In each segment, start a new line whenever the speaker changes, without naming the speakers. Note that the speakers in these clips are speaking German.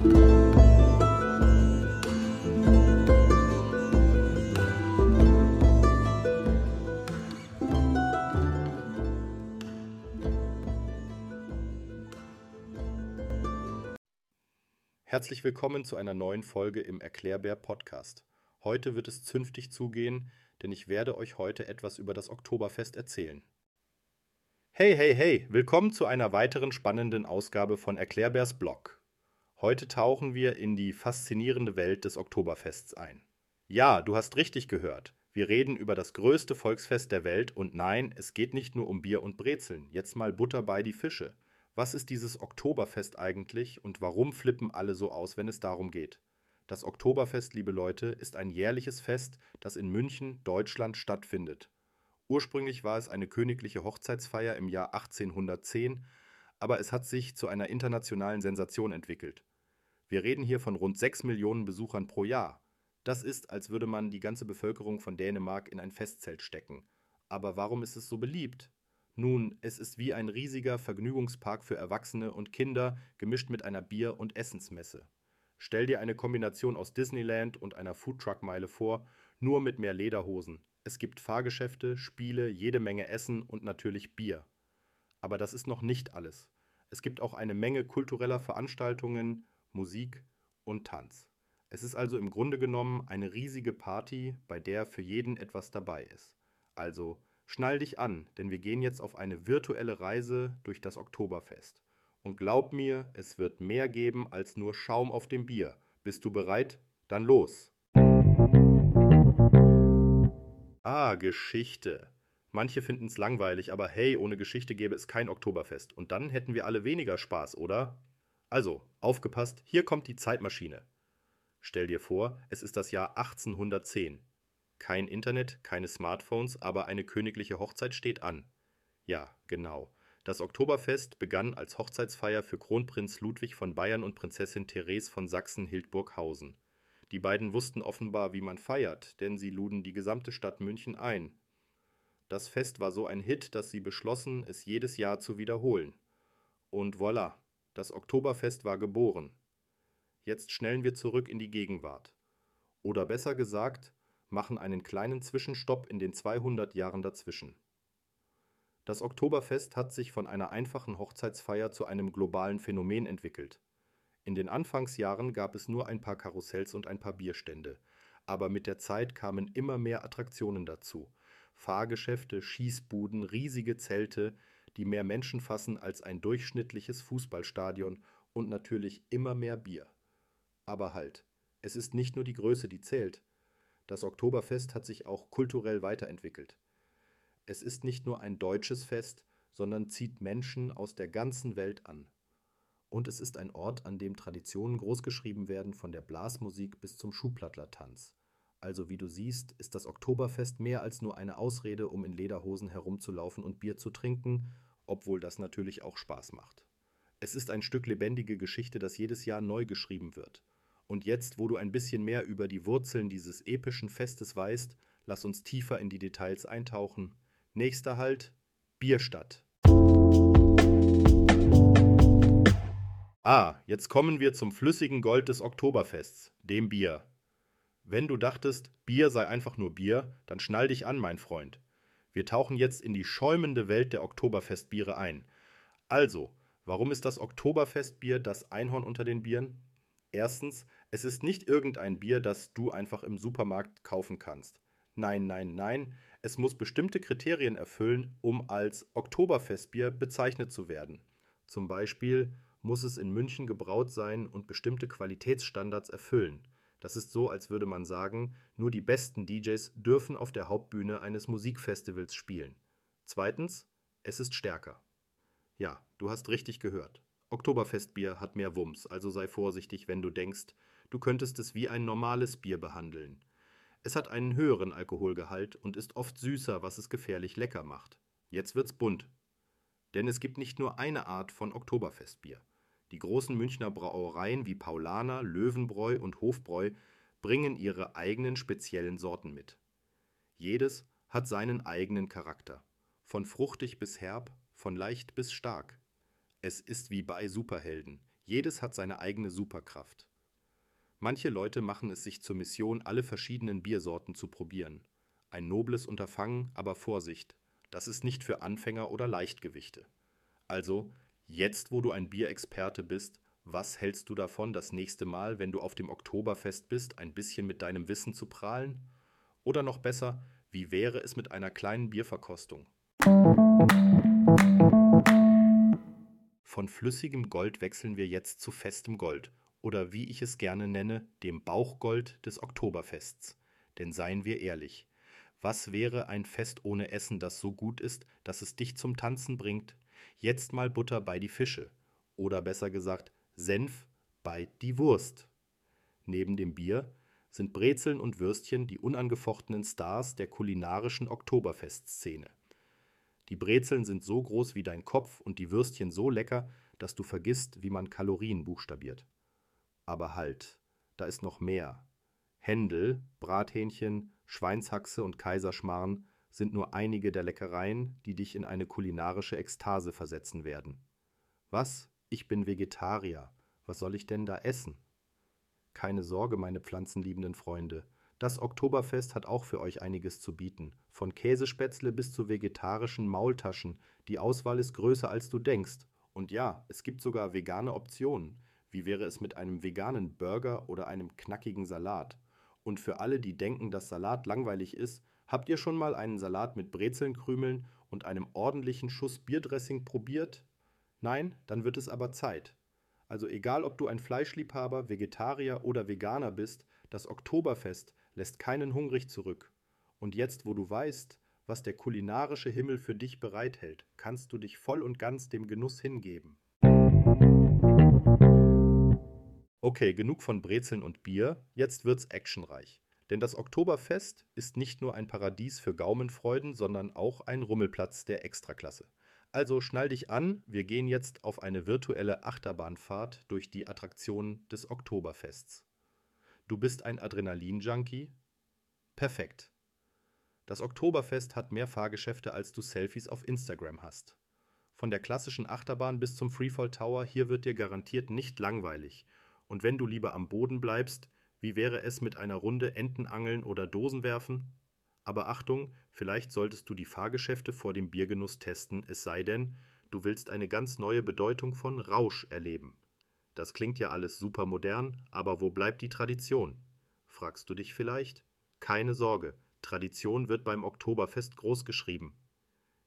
Herzlich willkommen zu einer neuen Folge im Erklärbär Podcast. Heute wird es zünftig zugehen, denn ich werde euch heute etwas über das Oktoberfest erzählen. Hey, hey, hey, willkommen zu einer weiteren spannenden Ausgabe von Erklärbärs Blog. Heute tauchen wir in die faszinierende Welt des Oktoberfests ein. Ja, du hast richtig gehört. Wir reden über das größte Volksfest der Welt und nein, es geht nicht nur um Bier und Brezeln. Jetzt mal Butter bei die Fische. Was ist dieses Oktoberfest eigentlich und warum flippen alle so aus, wenn es darum geht? Das Oktoberfest, liebe Leute, ist ein jährliches Fest, das in München, Deutschland stattfindet. Ursprünglich war es eine königliche Hochzeitsfeier im Jahr 1810, aber es hat sich zu einer internationalen Sensation entwickelt. Wir reden hier von rund 6 Millionen Besuchern pro Jahr. Das ist, als würde man die ganze Bevölkerung von Dänemark in ein Festzelt stecken. Aber warum ist es so beliebt? Nun, es ist wie ein riesiger Vergnügungspark für Erwachsene und Kinder, gemischt mit einer Bier- und Essensmesse. Stell dir eine Kombination aus Disneyland und einer Foodtruck-Meile vor, nur mit mehr Lederhosen. Es gibt Fahrgeschäfte, Spiele, jede Menge Essen und natürlich Bier. Aber das ist noch nicht alles. Es gibt auch eine Menge kultureller Veranstaltungen, Musik und Tanz. Es ist also im Grunde genommen eine riesige Party, bei der für jeden etwas dabei ist. Also Schnall dich an, denn wir gehen jetzt auf eine virtuelle Reise durch das Oktoberfest. Und glaub mir, es wird mehr geben als nur Schaum auf dem Bier. Bist du bereit? Dann los! Ah, Geschichte. Manche finden es langweilig, aber hey, ohne Geschichte gäbe es kein Oktoberfest. Und dann hätten wir alle weniger Spaß, oder? Also, aufgepasst, hier kommt die Zeitmaschine. Stell dir vor, es ist das Jahr 1810. Kein Internet, keine Smartphones, aber eine königliche Hochzeit steht an. Ja, genau. Das Oktoberfest begann als Hochzeitsfeier für Kronprinz Ludwig von Bayern und Prinzessin Therese von Sachsen-Hildburghausen. Die beiden wussten offenbar, wie man feiert, denn sie luden die gesamte Stadt München ein. Das Fest war so ein Hit, dass sie beschlossen, es jedes Jahr zu wiederholen. Und voilà, das Oktoberfest war geboren. Jetzt schnellen wir zurück in die Gegenwart. Oder besser gesagt, machen einen kleinen Zwischenstopp in den 200 Jahren dazwischen. Das Oktoberfest hat sich von einer einfachen Hochzeitsfeier zu einem globalen Phänomen entwickelt. In den Anfangsjahren gab es nur ein paar Karussells und ein paar Bierstände, aber mit der Zeit kamen immer mehr Attraktionen dazu. Fahrgeschäfte, Schießbuden, riesige Zelte, die mehr Menschen fassen als ein durchschnittliches Fußballstadion und natürlich immer mehr Bier. Aber halt, es ist nicht nur die Größe, die zählt. Das Oktoberfest hat sich auch kulturell weiterentwickelt. Es ist nicht nur ein deutsches Fest, sondern zieht Menschen aus der ganzen Welt an. Und es ist ein Ort, an dem Traditionen großgeschrieben werden, von der Blasmusik bis zum Schuhplattlertanz. Also wie du siehst, ist das Oktoberfest mehr als nur eine Ausrede, um in Lederhosen herumzulaufen und Bier zu trinken, obwohl das natürlich auch Spaß macht. Es ist ein Stück lebendige Geschichte, das jedes Jahr neu geschrieben wird. Und jetzt, wo du ein bisschen mehr über die Wurzeln dieses epischen Festes weißt, lass uns tiefer in die Details eintauchen. Nächster Halt: Bierstadt. Ah, jetzt kommen wir zum flüssigen Gold des Oktoberfests, dem Bier. Wenn du dachtest, Bier sei einfach nur Bier, dann schnall dich an, mein Freund. Wir tauchen jetzt in die schäumende Welt der Oktoberfestbiere ein. Also, warum ist das Oktoberfestbier das Einhorn unter den Bieren? Erstens, es ist nicht irgendein Bier, das du einfach im Supermarkt kaufen kannst. Nein, nein, nein, es muss bestimmte Kriterien erfüllen, um als Oktoberfestbier bezeichnet zu werden. Zum Beispiel muss es in München gebraut sein und bestimmte Qualitätsstandards erfüllen. Das ist so, als würde man sagen, nur die besten DJs dürfen auf der Hauptbühne eines Musikfestivals spielen. Zweitens, es ist stärker. Ja, du hast richtig gehört. Oktoberfestbier hat mehr Wumms, also sei vorsichtig, wenn du denkst, du könntest es wie ein normales Bier behandeln. Es hat einen höheren Alkoholgehalt und ist oft süßer, was es gefährlich lecker macht. Jetzt wird's bunt. Denn es gibt nicht nur eine Art von Oktoberfestbier. Die großen Münchner Brauereien wie Paulaner, Löwenbräu und Hofbräu bringen ihre eigenen speziellen Sorten mit. Jedes hat seinen eigenen Charakter. Von fruchtig bis herb, von leicht bis stark. Es ist wie bei Superhelden. Jedes hat seine eigene Superkraft. Manche Leute machen es sich zur Mission, alle verschiedenen Biersorten zu probieren. Ein nobles Unterfangen, aber Vorsicht, das ist nicht für Anfänger oder Leichtgewichte. Also, jetzt wo du ein Bierexperte bist, was hältst du davon, das nächste Mal, wenn du auf dem Oktoberfest bist, ein bisschen mit deinem Wissen zu prahlen? Oder noch besser, wie wäre es mit einer kleinen Bierverkostung? Von flüssigem Gold wechseln wir jetzt zu festem Gold oder wie ich es gerne nenne, dem Bauchgold des Oktoberfests. Denn seien wir ehrlich, was wäre ein Fest ohne Essen, das so gut ist, dass es dich zum Tanzen bringt? Jetzt mal Butter bei die Fische. Oder besser gesagt, Senf bei die Wurst. Neben dem Bier sind Brezeln und Würstchen die unangefochtenen Stars der kulinarischen Oktoberfestszene. Die Brezeln sind so groß wie dein Kopf und die Würstchen so lecker, dass du vergisst, wie man Kalorien buchstabiert. Aber halt, da ist noch mehr. Händel, Brathähnchen, Schweinshaxe und Kaiserschmarrn sind nur einige der Leckereien, die dich in eine kulinarische Ekstase versetzen werden. Was? Ich bin Vegetarier. Was soll ich denn da essen? Keine Sorge, meine pflanzenliebenden Freunde. Das Oktoberfest hat auch für euch einiges zu bieten. Von Käsespätzle bis zu vegetarischen Maultaschen. Die Auswahl ist größer als du denkst. Und ja, es gibt sogar vegane Optionen. Wie wäre es mit einem veganen Burger oder einem knackigen Salat? Und für alle, die denken, dass Salat langweilig ist, habt ihr schon mal einen Salat mit Brezelnkrümeln und einem ordentlichen Schuss Bierdressing probiert? Nein, dann wird es aber Zeit. Also egal, ob du ein Fleischliebhaber, Vegetarier oder Veganer bist, das Oktoberfest lässt keinen hungrig zurück. Und jetzt, wo du weißt, was der kulinarische Himmel für dich bereithält, kannst du dich voll und ganz dem Genuss hingeben. Okay, genug von Brezeln und Bier, jetzt wird's actionreich. Denn das Oktoberfest ist nicht nur ein Paradies für Gaumenfreuden, sondern auch ein Rummelplatz der Extraklasse. Also schnall dich an, wir gehen jetzt auf eine virtuelle Achterbahnfahrt durch die Attraktionen des Oktoberfests. Du bist ein Adrenalin-Junkie? Perfekt. Das Oktoberfest hat mehr Fahrgeschäfte, als du Selfies auf Instagram hast. Von der klassischen Achterbahn bis zum Freefall Tower, hier wird dir garantiert nicht langweilig. Und wenn du lieber am Boden bleibst, wie wäre es mit einer Runde Entenangeln oder Dosenwerfen? Aber Achtung, vielleicht solltest du die Fahrgeschäfte vor dem Biergenuss testen, es sei denn, du willst eine ganz neue Bedeutung von Rausch erleben. Das klingt ja alles super modern, aber wo bleibt die Tradition? Fragst du dich vielleicht? Keine Sorge, Tradition wird beim Oktoberfest großgeschrieben.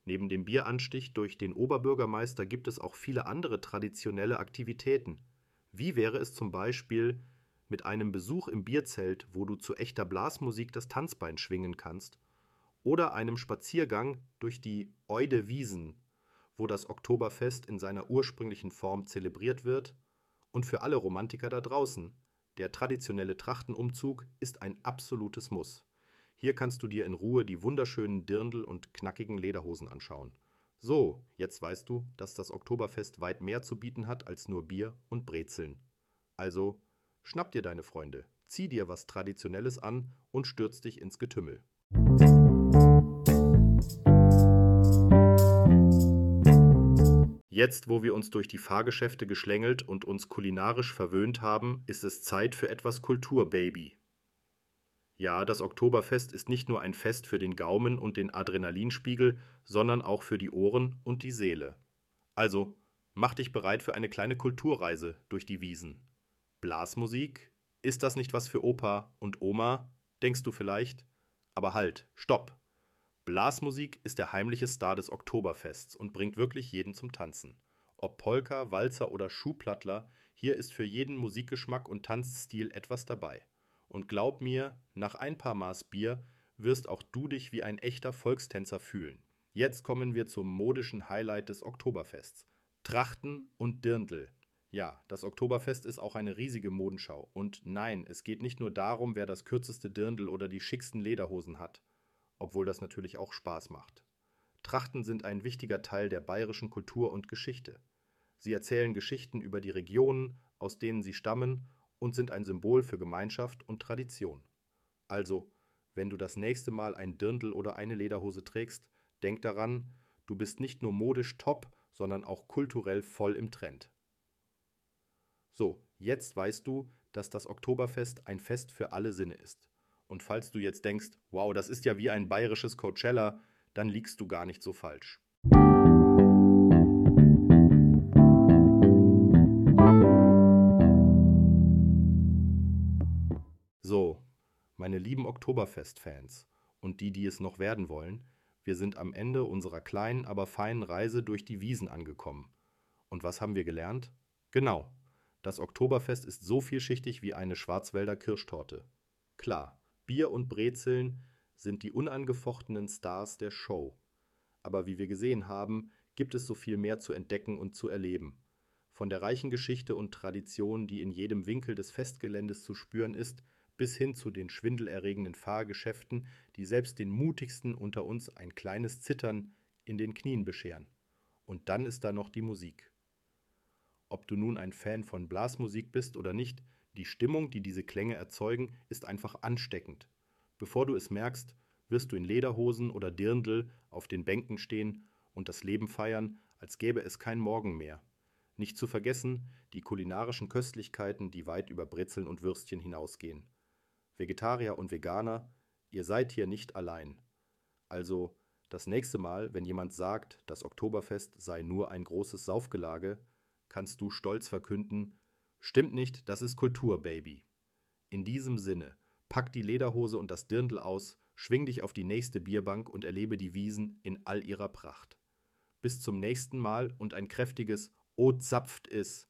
Neben dem Bieranstich durch den Oberbürgermeister gibt es auch viele andere traditionelle Aktivitäten. Wie wäre es zum Beispiel mit einem Besuch im Bierzelt, wo du zu echter Blasmusik das Tanzbein schwingen kannst, oder einem Spaziergang durch die Eude Wiesen, wo das Oktoberfest in seiner ursprünglichen Form zelebriert wird, und für alle Romantiker da draußen, der traditionelle Trachtenumzug ist ein absolutes Muss. Hier kannst du dir in Ruhe die wunderschönen Dirndl und knackigen Lederhosen anschauen. So, jetzt weißt du, dass das Oktoberfest weit mehr zu bieten hat als nur Bier und Brezeln. Also Schnapp dir deine Freunde, zieh dir was Traditionelles an und stürz dich ins Getümmel. Jetzt, wo wir uns durch die Fahrgeschäfte geschlängelt und uns kulinarisch verwöhnt haben, ist es Zeit für etwas Kultur, Baby. Ja, das Oktoberfest ist nicht nur ein Fest für den Gaumen und den Adrenalinspiegel, sondern auch für die Ohren und die Seele. Also, mach dich bereit für eine kleine Kulturreise durch die Wiesen. Blasmusik? Ist das nicht was für Opa und Oma? Denkst du vielleicht? Aber halt, stopp! Blasmusik ist der heimliche Star des Oktoberfests und bringt wirklich jeden zum Tanzen. Ob Polka, Walzer oder Schuhplattler, hier ist für jeden Musikgeschmack und Tanzstil etwas dabei. Und glaub mir, nach ein paar Maß Bier wirst auch du dich wie ein echter Volkstänzer fühlen. Jetzt kommen wir zum modischen Highlight des Oktoberfests. Trachten und Dirndl. Ja, das Oktoberfest ist auch eine riesige Modenschau. Und nein, es geht nicht nur darum, wer das kürzeste Dirndl oder die schicksten Lederhosen hat, obwohl das natürlich auch Spaß macht. Trachten sind ein wichtiger Teil der bayerischen Kultur und Geschichte. Sie erzählen Geschichten über die Regionen, aus denen sie stammen und sind ein Symbol für Gemeinschaft und Tradition. Also, wenn du das nächste Mal ein Dirndl oder eine Lederhose trägst, denk daran, du bist nicht nur modisch top, sondern auch kulturell voll im Trend. So, jetzt weißt du, dass das Oktoberfest ein Fest für alle Sinne ist. Und falls du jetzt denkst, wow, das ist ja wie ein bayerisches Coachella, dann liegst du gar nicht so falsch. So, meine lieben Oktoberfest-Fans und die, die es noch werden wollen, wir sind am Ende unserer kleinen, aber feinen Reise durch die Wiesen angekommen. Und was haben wir gelernt? Genau, das Oktoberfest ist so vielschichtig wie eine Schwarzwälder Kirschtorte. Klar, Bier und Brezeln sind die unangefochtenen Stars der Show. Aber wie wir gesehen haben, gibt es so viel mehr zu entdecken und zu erleben. Von der reichen Geschichte und Tradition, die in jedem Winkel des Festgeländes zu spüren ist, bis hin zu den schwindelerregenden Fahrgeschäften, die selbst den mutigsten unter uns ein kleines Zittern in den Knien bescheren. Und dann ist da noch die Musik. Ob du nun ein Fan von Blasmusik bist oder nicht, die Stimmung, die diese Klänge erzeugen, ist einfach ansteckend. Bevor du es merkst, wirst du in Lederhosen oder Dirndl auf den Bänken stehen und das Leben feiern, als gäbe es kein Morgen mehr. Nicht zu vergessen die kulinarischen Köstlichkeiten, die weit über Brezeln und Würstchen hinausgehen. Vegetarier und Veganer, ihr seid hier nicht allein. Also das nächste Mal, wenn jemand sagt, das Oktoberfest sei nur ein großes Saufgelage, kannst du stolz verkünden, stimmt nicht, das ist Kultur, Baby. In diesem Sinne, pack die Lederhose und das Dirndl aus, schwing dich auf die nächste Bierbank und erlebe die Wiesen in all ihrer Pracht. Bis zum nächsten Mal und ein kräftiges O zapft is